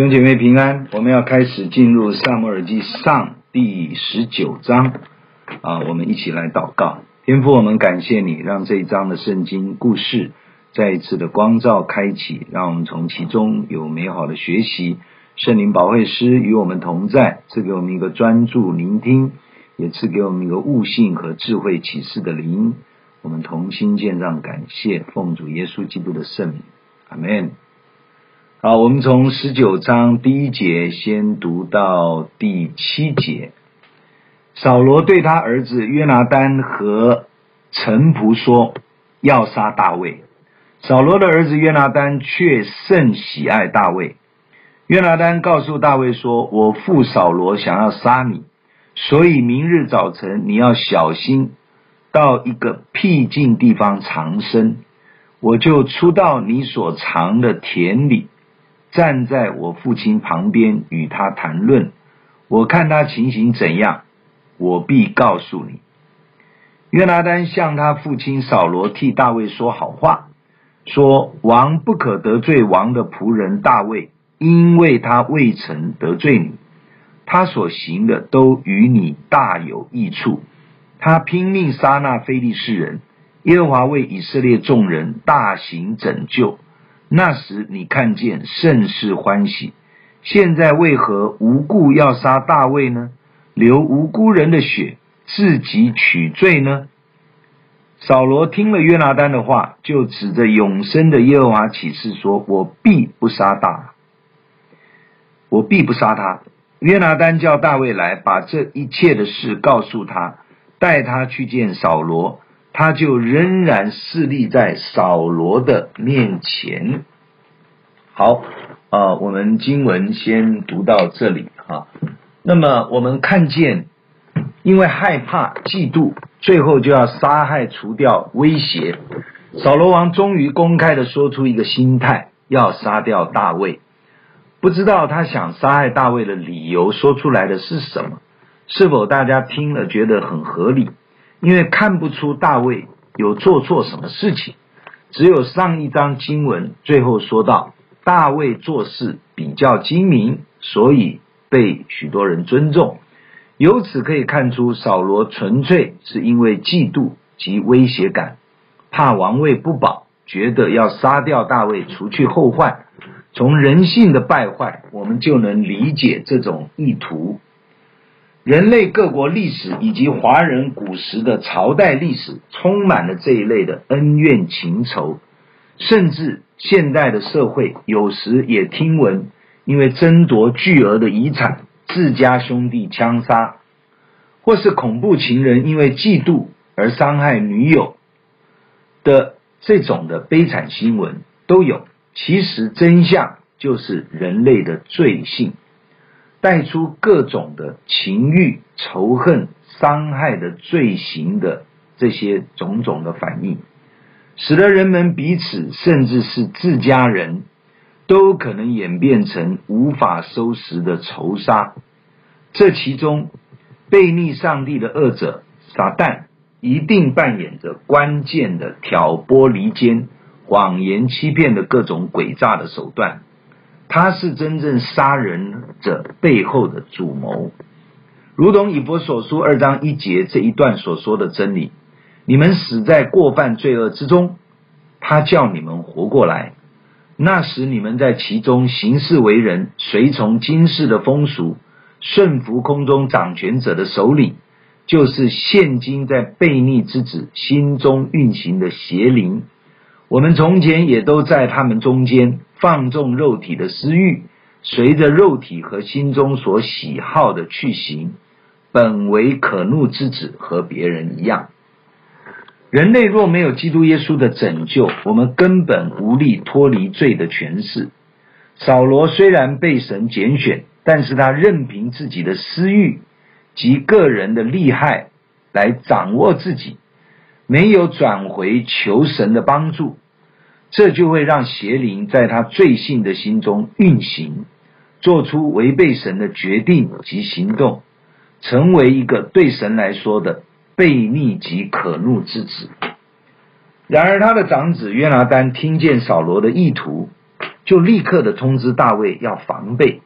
兄姐妹平安，我们要开始进入撒母耳记上第十九章啊，我们一起来祷告。天父，我们感谢你，让这一章的圣经故事再一次的光照开启，让我们从其中有美好的学习。圣灵保惠师与我们同在，赐给我们一个专注聆听，也赐给我们一个悟性和智慧启示的灵。我们同心献上感谢，奉主耶稣基督的圣名，阿门。好，我们从十九章第一节先读到第七节。扫罗对他儿子约拿单和臣仆说：“要杀大卫。”扫罗的儿子约拿单却甚喜爱大卫。约拿单告诉大卫说：“我父扫罗想要杀你，所以明日早晨你要小心，到一个僻静地方藏身，我就出到你所藏的田里。”站在我父亲旁边与他谈论，我看他情形怎样，我必告诉你。约拿单向他父亲扫罗替大卫说好话，说王不可得罪王的仆人大卫，因为他未曾得罪你，他所行的都与你大有益处。他拼命杀那非利士人，耶和华为以色列众人大行拯救。那时你看见甚是欢喜，现在为何无故要杀大卫呢？流无辜人的血，自己取罪呢？扫罗听了约拿单的话，就指着永生的耶和华起誓说：“我必不杀大，我必不杀他。”约拿单叫大卫来，把这一切的事告诉他，带他去见扫罗。他就仍然侍立在扫罗的面前。好，啊、呃，我们经文先读到这里哈。那么我们看见，因为害怕、嫉妒，最后就要杀害、除掉、威胁。扫罗王终于公开的说出一个心态，要杀掉大卫。不知道他想杀害大卫的理由说出来的是什么？是否大家听了觉得很合理？因为看不出大卫有做错什么事情，只有上一章经文最后说到大卫做事比较精明，所以被许多人尊重。由此可以看出，扫罗纯粹是因为嫉妒及威胁感，怕王位不保，觉得要杀掉大卫，除去后患。从人性的败坏，我们就能理解这种意图。人类各国历史以及华人古时的朝代历史，充满了这一类的恩怨情仇，甚至现代的社会有时也听闻因为争夺巨额的遗产，自家兄弟枪杀，或是恐怖情人因为嫉妒而伤害女友的这种的悲惨新闻都有。其实真相就是人类的罪性。带出各种的情欲、仇恨、伤害的罪行的这些种种的反应，使得人们彼此甚至是自家人都可能演变成无法收拾的仇杀。这其中，悖逆上帝的恶者撒旦一定扮演着关键的挑拨离间、谎言欺骗的各种诡诈的手段。他是真正杀人者背后的主谋，如同以弗所书二章一节这一段所说的真理：你们死在过犯罪恶之中，他叫你们活过来。那时你们在其中行事为人，随从今世的风俗，顺服空中掌权者的首领，就是现今在悖逆之子心中运行的邪灵。我们从前也都在他们中间。放纵肉体的私欲，随着肉体和心中所喜好的去行，本为可怒之子，和别人一样。人类若没有基督耶稣的拯救，我们根本无力脱离罪的权势。扫罗虽然被神拣选，但是他任凭自己的私欲及个人的利害来掌握自己，没有转回求神的帮助。这就会让邪灵在他罪性的心中运行，做出违背神的决定及行动，成为一个对神来说的悖逆及可怒之子。然而，他的长子约拿单听见扫罗的意图，就立刻的通知大卫要防备，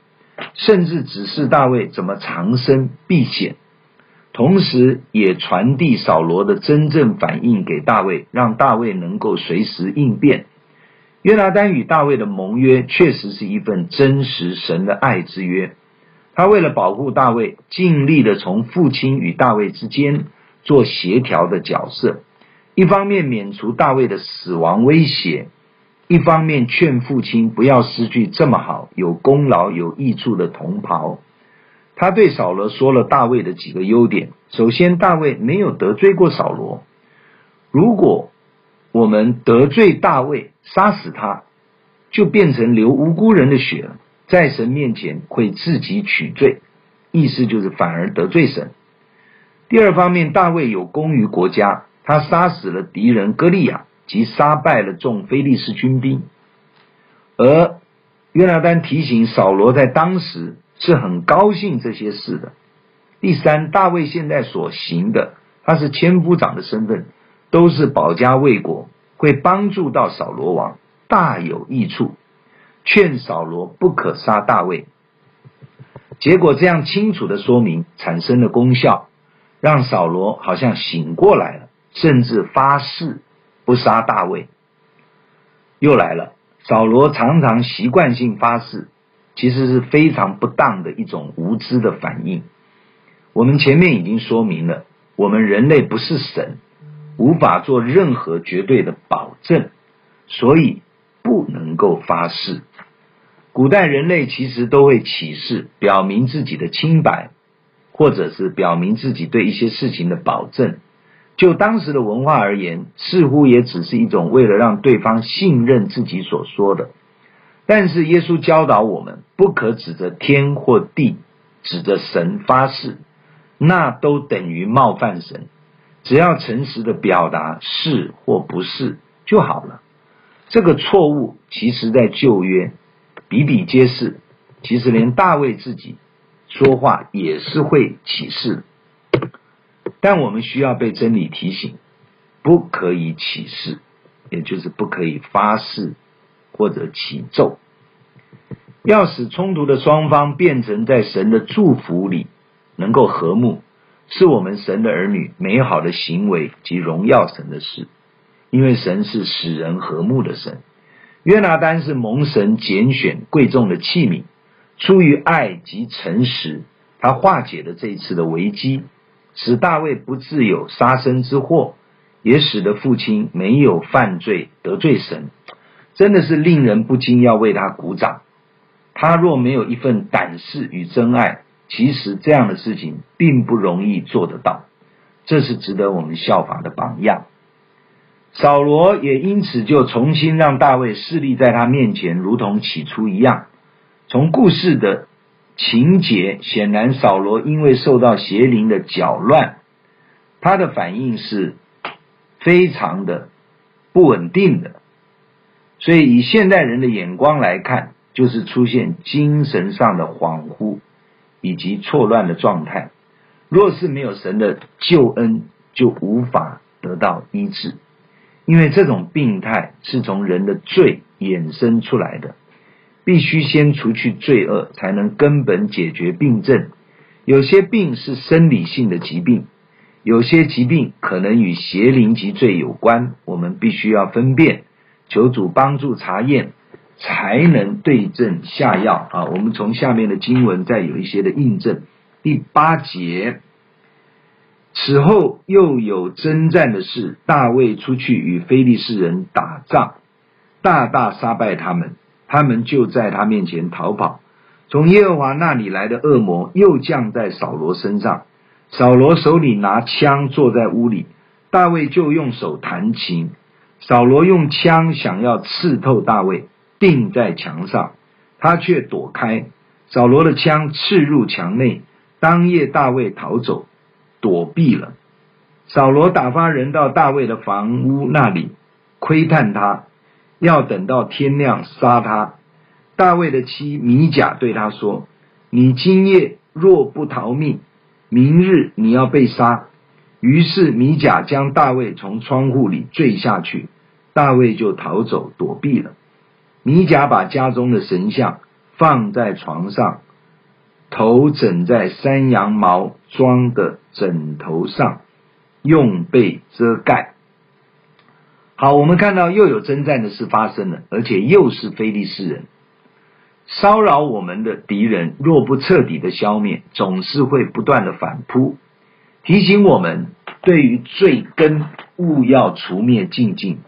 甚至指示大卫怎么藏身避险，同时也传递扫罗的真正反应给大卫，让大卫能够随时应变。约拿单与大卫的盟约确实是一份真实神的爱之约。他为了保护大卫，尽力的从父亲与大卫之间做协调的角色，一方面免除大卫的死亡威胁，一方面劝父亲不要失去这么好、有功劳、有益处的同袍。他对扫罗说了大卫的几个优点：首先，大卫没有得罪过扫罗。如果我们得罪大卫，杀死他，就变成流无辜人的血了，在神面前会自己取罪，意思就是反而得罪神。第二方面，大卫有功于国家，他杀死了敌人歌利亚，及杀败了众非利士军兵。而约拿单提醒扫罗，在当时是很高兴这些事的。第三，大卫现在所行的，他是千夫长的身份。都是保家卫国，会帮助到扫罗王，大有益处。劝扫罗不可杀大卫，结果这样清楚的说明产生了功效，让扫罗好像醒过来了，甚至发誓不杀大卫。又来了，扫罗常常习惯性发誓，其实是非常不当的一种无知的反应。我们前面已经说明了，我们人类不是神。无法做任何绝对的保证，所以不能够发誓。古代人类其实都会起誓，表明自己的清白，或者是表明自己对一些事情的保证。就当时的文化而言，似乎也只是一种为了让对方信任自己所说的。但是耶稣教导我们，不可指着天或地，指着神发誓，那都等于冒犯神。只要诚实的表达是或不是就好了。这个错误其实在旧约比比皆是。其实连大卫自己说话也是会起誓，但我们需要被真理提醒，不可以起誓，也就是不可以发誓或者起咒。要使冲突的双方变成在神的祝福里能够和睦。是我们神的儿女美好的行为及荣耀神的事，因为神是使人和睦的神。约拿单是蒙神拣选贵重的器皿，出于爱及诚实，他化解了这一次的危机，使大卫不致有杀身之祸，也使得父亲没有犯罪得罪神，真的是令人不禁要为他鼓掌。他若没有一份胆识与真爱，其实这样的事情并不容易做得到，这是值得我们效法的榜样。扫罗也因此就重新让大卫侍立在他面前，如同起初一样。从故事的情节显然，扫罗因为受到邪灵的搅乱，他的反应是非常的不稳定的。所以以现代人的眼光来看，就是出现精神上的恍惚。以及错乱的状态，若是没有神的救恩，就无法得到医治，因为这种病态是从人的罪衍生出来的，必须先除去罪恶，才能根本解决病症。有些病是生理性的疾病，有些疾病可能与邪灵及罪有关，我们必须要分辨，求主帮助查验。才能对症下药啊！我们从下面的经文再有一些的印证。第八节，此后又有征战的事，大卫出去与非利士人打仗，大大杀败他们，他们就在他面前逃跑。从耶和华那里来的恶魔又降在扫罗身上，扫罗手里拿枪坐在屋里，大卫就用手弹琴，扫罗用枪想要刺透大卫。钉在墙上，他却躲开。扫罗的枪刺入墙内，当夜大卫逃走，躲避了。扫罗打发人到大卫的房屋那里窥探他，要等到天亮杀他。大卫的妻米甲对他说：“你今夜若不逃命，明日你要被杀。”于是米甲将大卫从窗户里坠下去，大卫就逃走躲避了。米甲把家中的神像放在床上，头枕在山羊毛装的枕头上，用被遮盖。好，我们看到又有征战的事发生了，而且又是非利士人骚扰我们的敌人，若不彻底的消灭，总是会不断的反扑，提醒我们对于罪根勿要除灭净尽。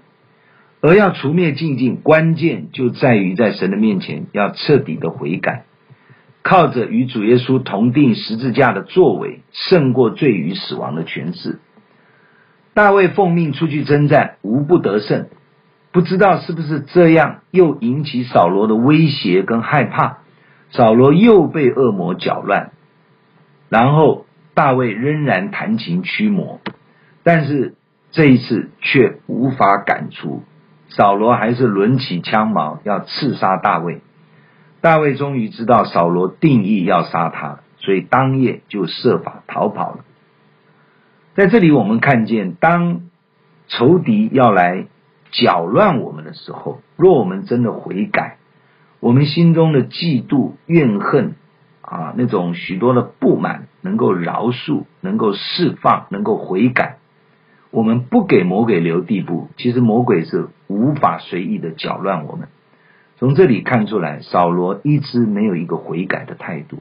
而要除灭净尽，关键就在于在神的面前要彻底的悔改，靠着与主耶稣同钉十字架的作为，胜过罪与死亡的权势。大卫奉命出去征战，无不得胜。不知道是不是这样，又引起扫罗的威胁跟害怕，扫罗又被恶魔搅乱，然后大卫仍然弹琴驱魔，但是这一次却无法赶出。扫罗还是抡起枪矛要刺杀大卫，大卫终于知道扫罗定意要杀他，所以当夜就设法逃跑了。在这里，我们看见，当仇敌要来搅乱我们的时候，若我们真的悔改，我们心中的嫉妒、怨恨啊，那种许多的不满，能够饶恕，能够释放，能够悔改。我们不给魔鬼留地步，其实魔鬼是无法随意的搅乱我们。从这里看出来，扫罗一直没有一个悔改的态度，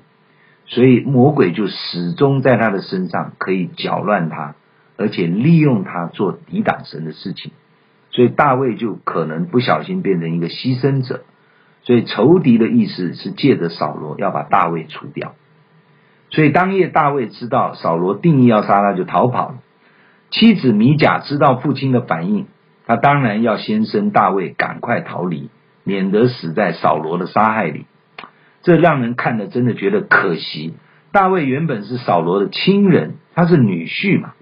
所以魔鬼就始终在他的身上可以搅乱他，而且利用他做抵挡神的事情。所以大卫就可能不小心变成一个牺牲者。所以仇敌的意思是借着扫罗要把大卫除掉。所以当夜大卫知道扫罗定意要杀他，就逃跑了。妻子米甲知道父亲的反应，他当然要先生大卫赶快逃离，免得死在扫罗的杀害里。这让人看了真的觉得可惜。大卫原本是扫罗的亲人，他是女婿嘛，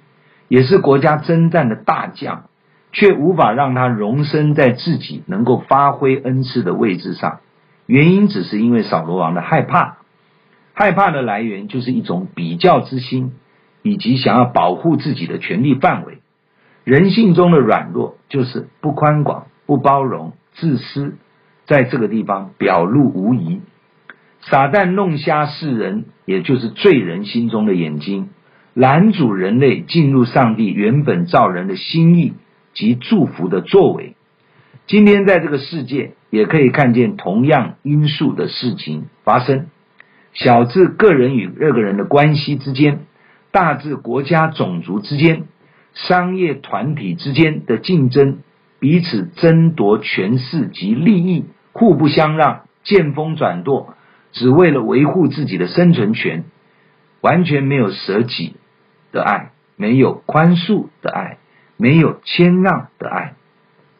也是国家征战的大将，却无法让他容身在自己能够发挥恩赐的位置上。原因只是因为扫罗王的害怕，害怕的来源就是一种比较之心。以及想要保护自己的权利范围，人性中的软弱就是不宽广、不包容、自私，在这个地方表露无遗。撒旦弄瞎世人，也就是罪人心中的眼睛，拦阻人类进入上帝原本造人的心意及祝福的作为。今天在这个世界，也可以看见同样因素的事情发生，小至个人与个人的关系之间。大至国家种族之间、商业团体之间的竞争，彼此争夺权势及利益，互不相让，见风转舵，只为了维护自己的生存权，完全没有舍己的爱，没有宽恕的爱，没有谦让的爱，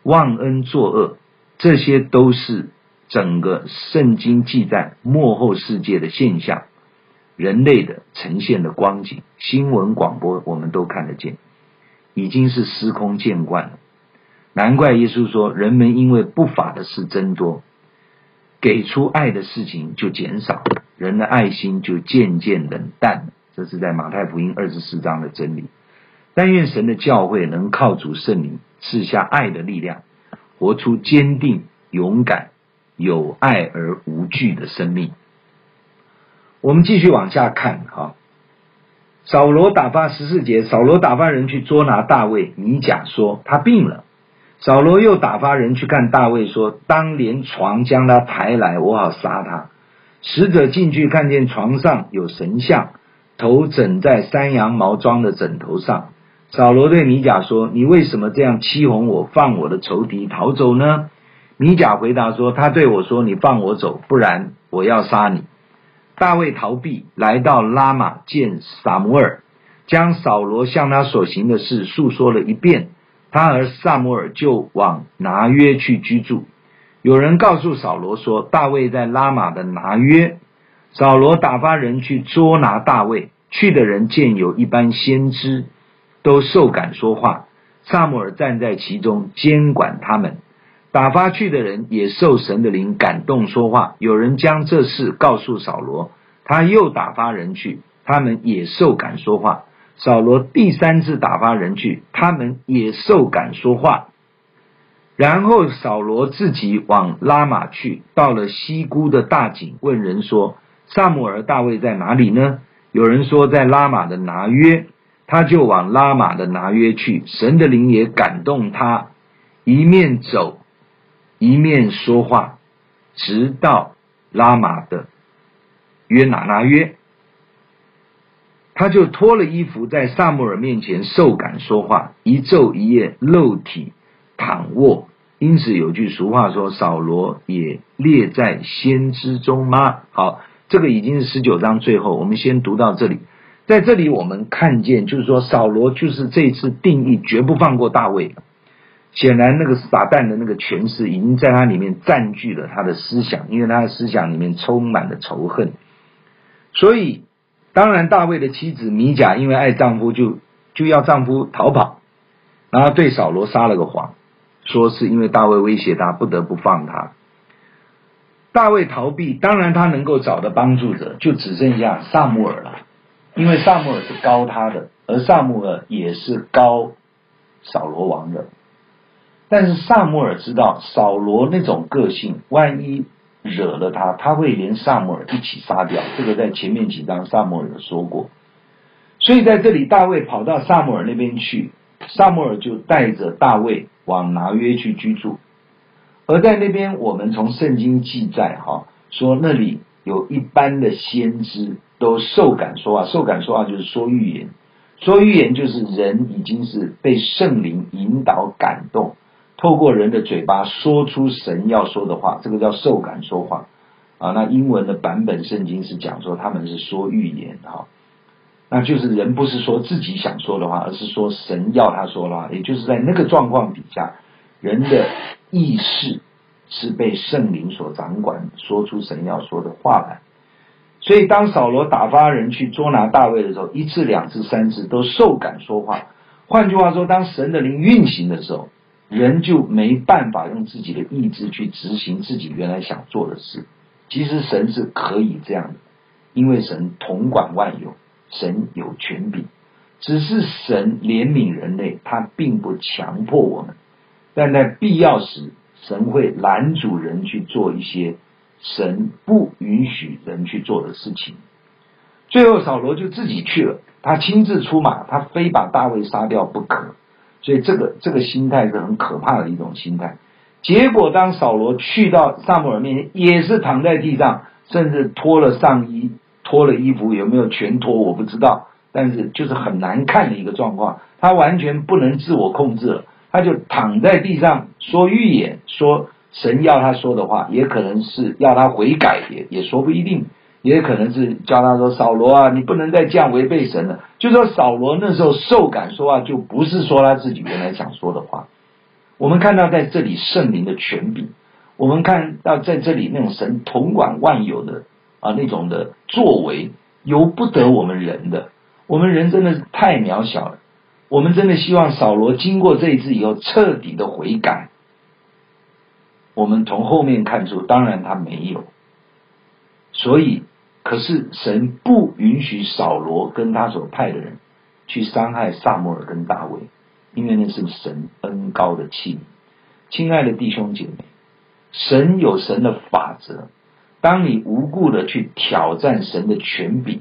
忘恩作恶，这些都是整个圣经记载幕后世界的现象。人类的呈现的光景，新闻广播我们都看得见，已经是司空见惯了。难怪耶稣说，人们因为不法的事增多，给出爱的事情就减少，人的爱心就渐渐冷淡了。这是在马太福音二十四章的真理。但愿神的教会能靠主圣灵赐下爱的力量，活出坚定、勇敢、有爱而无惧的生命。我们继续往下看哈，扫罗打发十四节，扫罗打发人去捉拿大卫。米甲说他病了。扫罗又打发人去看大卫，说当连床将他抬来，我好杀他。使者进去看见床上有神像，头枕在山羊毛装的枕头上。扫罗对米甲说：“你为什么这样欺哄我，放我的仇敌逃走呢？”米甲回答说：“他对我说，你放我走，不然我要杀你。”大卫逃避，来到拉玛见撒母耳，将扫罗向他所行的事述说了一遍。他和撒母耳就往拿约去居住。有人告诉扫罗说，大卫在拉玛的拿约。扫罗打发人去捉拿大卫。去的人见有一班先知，都受感说话。撒母耳站在其中监管他们。打发去的人也受神的灵感动说话，有人将这事告诉扫罗，他又打发人去，他们也受感说话。扫罗第三次打发人去，他们也受感说话。然后扫罗自己往拉玛去，到了西沽的大井，问人说：“撒母耳大卫在哪里呢？”有人说在拉玛的拿约，他就往拉玛的拿约去。神的灵也感动他，一面走，一面说话，直到拉玛的约拿拿约。他就脱了衣服，在撒母耳面前受感说话，一昼一夜露体躺卧。因此有句俗话说：“扫罗也列在先知中吗？”好，这个已经是十九章最后，我们先读到这里。在这里我们看见，就是说扫罗就是这次定义绝不放过大卫。显然，那个撒旦的那个权势已经在他里面占据了他的思想，因为他的思想里面充满了仇恨，所以。当然，大卫的妻子米甲因为爱丈夫就，就要丈夫逃跑，然后对扫罗撒了个谎，说是因为大卫威胁他，不得不放他。大卫逃避，当然他能够找的帮助者就只剩下撒母耳了，因为撒母耳是高他的，而撒母耳也是高扫罗王的。但是撒母耳知道扫罗那种个性，万一。惹了他，他会连撒母耳一起杀掉。这个在前面几章撒母耳有说过。所以在这里，大卫跑到撒母耳那边去，撒母耳就带着大卫往拿约去居住。而在那边，我们从圣经记载哈，说那里有一般的先知都受感说话，受感说话就是说预言，说预言就是人已经是被圣灵引导感动。透过人的嘴巴说出神要说的话，这个叫受感说话啊。那英文的版本圣经是讲说他们是说预言哈，那就是人不是说自己想说的话，而是说神要他说的话。也就是在那个状况底下，人的意识是被圣灵所掌管，说出神要说的话来。所以当扫罗打发人去捉拿大卫的时候，一次、两次、三次都受感说话。换句话说，当神的灵运行的时候。人就没办法用自己的意志去执行自己原来想做的事。其实神是可以这样的，因为神统管万有，神有权柄。只是神怜悯人类，他并不强迫我们，但在必要时，神会拦阻人去做一些神不允许人去做的事情。最后，扫罗就自己去了，他亲自出马，他非把大卫杀掉不可。所以这个这个心态是很可怕的一种心态。结果当扫罗去到撒母耳面前，也是躺在地上，甚至脱了上衣，脱了衣服，有没有全脱我不知道，但是就是很难看的一个状况。他完全不能自我控制了，他就躺在地上说预言，说神要他说的话，也可能是要他悔改，也也说不一定。也可能是叫他说扫罗啊，你不能再这样违背神了。就说扫罗那时候受感说话，就不是说他自己原来想说的话。我们看到在这里圣灵的权柄，我们看到在这里那种神统管万有的啊那种的作为，由不得我们人的。我们人真的是太渺小了。我们真的希望扫罗经过这一次以后彻底的悔改。我们从后面看出，当然他没有，所以。可是神不允许扫罗跟他所派的人去伤害撒母耳跟大卫，因为那是神恩高的器皿。亲爱的弟兄姐妹，神有神的法则。当你无故的去挑战神的权柄，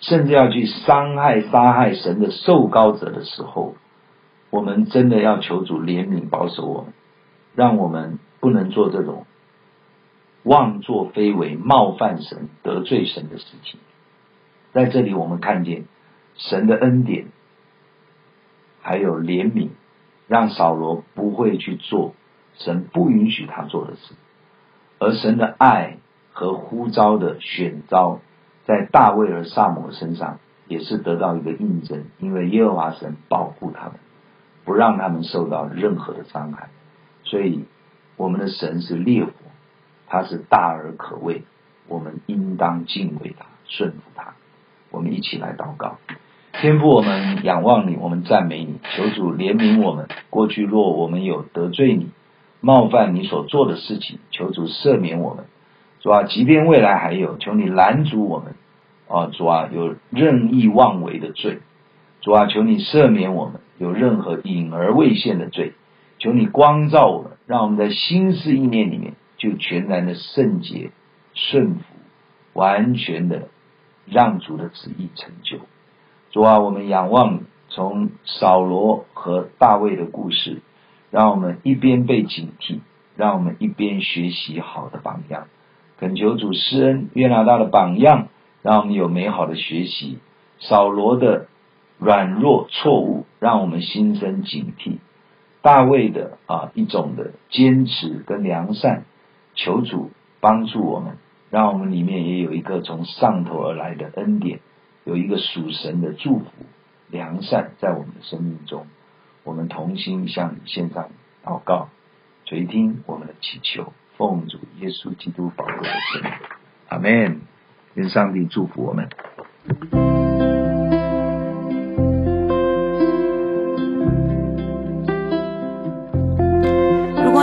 甚至要去伤害、杀害神的受膏者的时候，我们真的要求主怜悯保守我们，让我们不能做这种。妄作非为、冒犯神、得罪神的事情，在这里我们看见神的恩典，还有怜悯，让扫罗不会去做神不允许他做的事，而神的爱和呼召的选召，在大卫和撒母耳身上也是得到一个印证，因为耶和华神保护他们，不让他们受到任何的伤害，所以我们的神是烈火。他是大而可畏，我们应当敬畏他，顺服他。我们一起来祷告，天父，我们仰望你，我们赞美你，求主怜悯我们。过去若我们有得罪你、冒犯你所做的事情，求主赦免我们。主啊，即便未来还有，求你拦阻我们。啊，主啊，有任意妄为的罪，主啊，求你赦免我们。有任何隐而未现的罪，求你光照我们，让我们在心思意念里面就全然的圣洁、顺服，完全的让主的旨意成就。主啊，我们仰望，从扫罗和大卫的故事，让我们一边被警惕，让我们一边学习好的榜样。恳求主施恩，约拿大的榜样，让我们有美好的学习；扫罗的软弱错误，让我们心生警惕；大卫的啊一种的坚持跟良善，求主帮助我们，让我们里面也有一个从上头而来的恩典，有一个属神的祝福、良善在我们的生命中。我们同心向你献上祷告，垂听我们的祈求。奉主耶稣基督宝贵的圣名，阿门。愿上帝祝福我们。